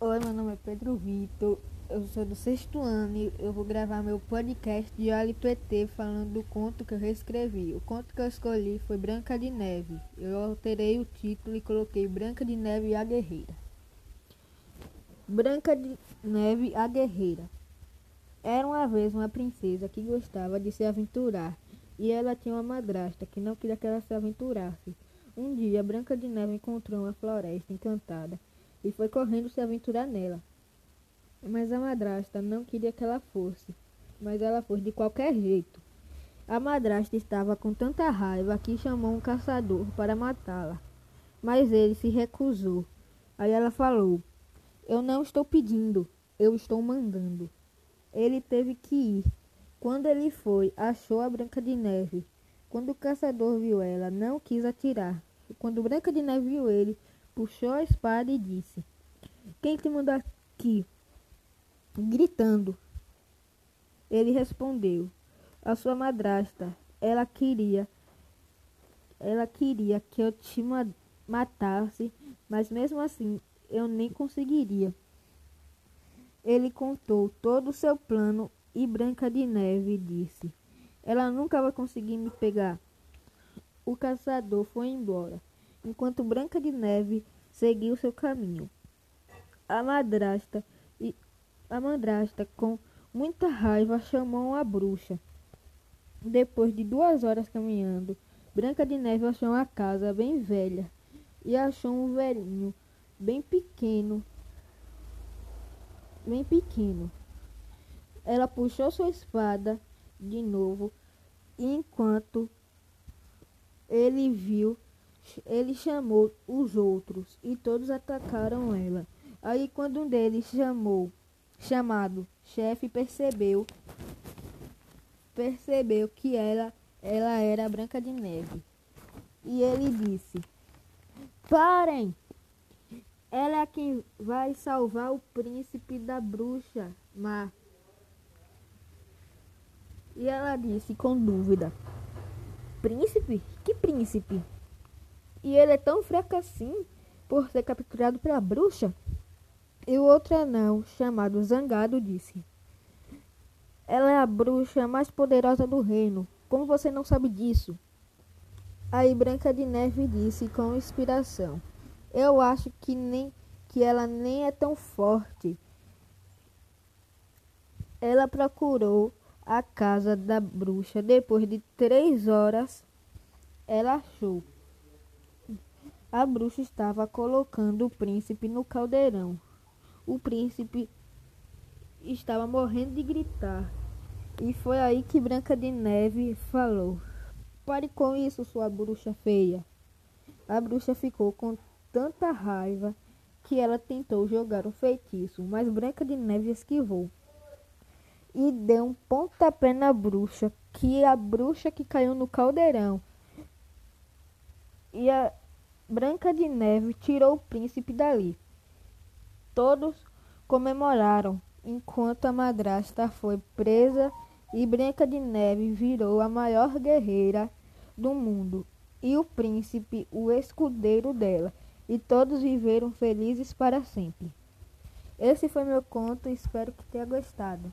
Oi, meu nome é Pedro Vitor, eu sou do sexto ano e eu vou gravar meu podcast de LPT falando do conto que eu reescrevi. O conto que eu escolhi foi Branca de Neve. Eu alterei o título e coloquei Branca de Neve a Guerreira. Branca de Neve a Guerreira. Era uma vez uma princesa que gostava de se aventurar e ela tinha uma madrasta que não queria que ela se aventurasse. Um dia, Branca de Neve encontrou uma floresta encantada e foi correndo se aventurar nela. Mas a madrasta não queria que ela fosse, mas ela foi de qualquer jeito. A madrasta estava com tanta raiva que chamou um caçador para matá-la, mas ele se recusou. Aí ela falou: Eu não estou pedindo, eu estou mandando. Ele teve que ir. Quando ele foi, achou a Branca de Neve. Quando o caçador viu ela, não quis atirar. Quando Branca de Neve viu ele, puxou a espada e disse: Quem te mandou aqui? Gritando. Ele respondeu: A sua madrasta. Ela queria ela queria que eu te matasse, mas mesmo assim eu nem conseguiria. Ele contou todo o seu plano e Branca de Neve disse: Ela nunca vai conseguir me pegar. O caçador foi embora enquanto Branca de Neve seguiu seu caminho. A madrasta e a madrasta com muita raiva chamou a bruxa. Depois de duas horas caminhando, Branca de Neve achou uma casa bem velha e achou um velhinho bem pequeno, bem pequeno. Ela puxou sua espada de novo, enquanto ele viu ele chamou os outros e todos atacaram ela. Aí quando um deles chamou, chamado chefe, percebeu percebeu que ela ela era Branca de Neve. E ele disse: Parem! Ela é quem vai salvar o príncipe da bruxa má. E ela disse com dúvida: Príncipe? Que príncipe? E ele é tão fraco assim por ser capturado pela bruxa? E o outro anão, chamado Zangado, disse: Ela é a bruxa mais poderosa do reino. Como você não sabe disso? Aí Branca de Neve disse com inspiração: Eu acho que nem que ela nem é tão forte. Ela procurou a casa da bruxa. Depois de três horas, ela achou. A bruxa estava colocando o príncipe no caldeirão. O príncipe estava morrendo de gritar. E foi aí que Branca de Neve falou: Pare com isso, sua bruxa feia. A bruxa ficou com tanta raiva que ela tentou jogar um feitiço, mas Branca de Neve esquivou e deu um pontapé na bruxa, que a bruxa que caiu no caldeirão. E a Branca de Neve tirou o príncipe dali. Todos comemoraram, enquanto a madrasta foi presa e Branca de Neve virou a maior guerreira do mundo e o príncipe o escudeiro dela, e todos viveram felizes para sempre. Esse foi meu conto, espero que tenha gostado.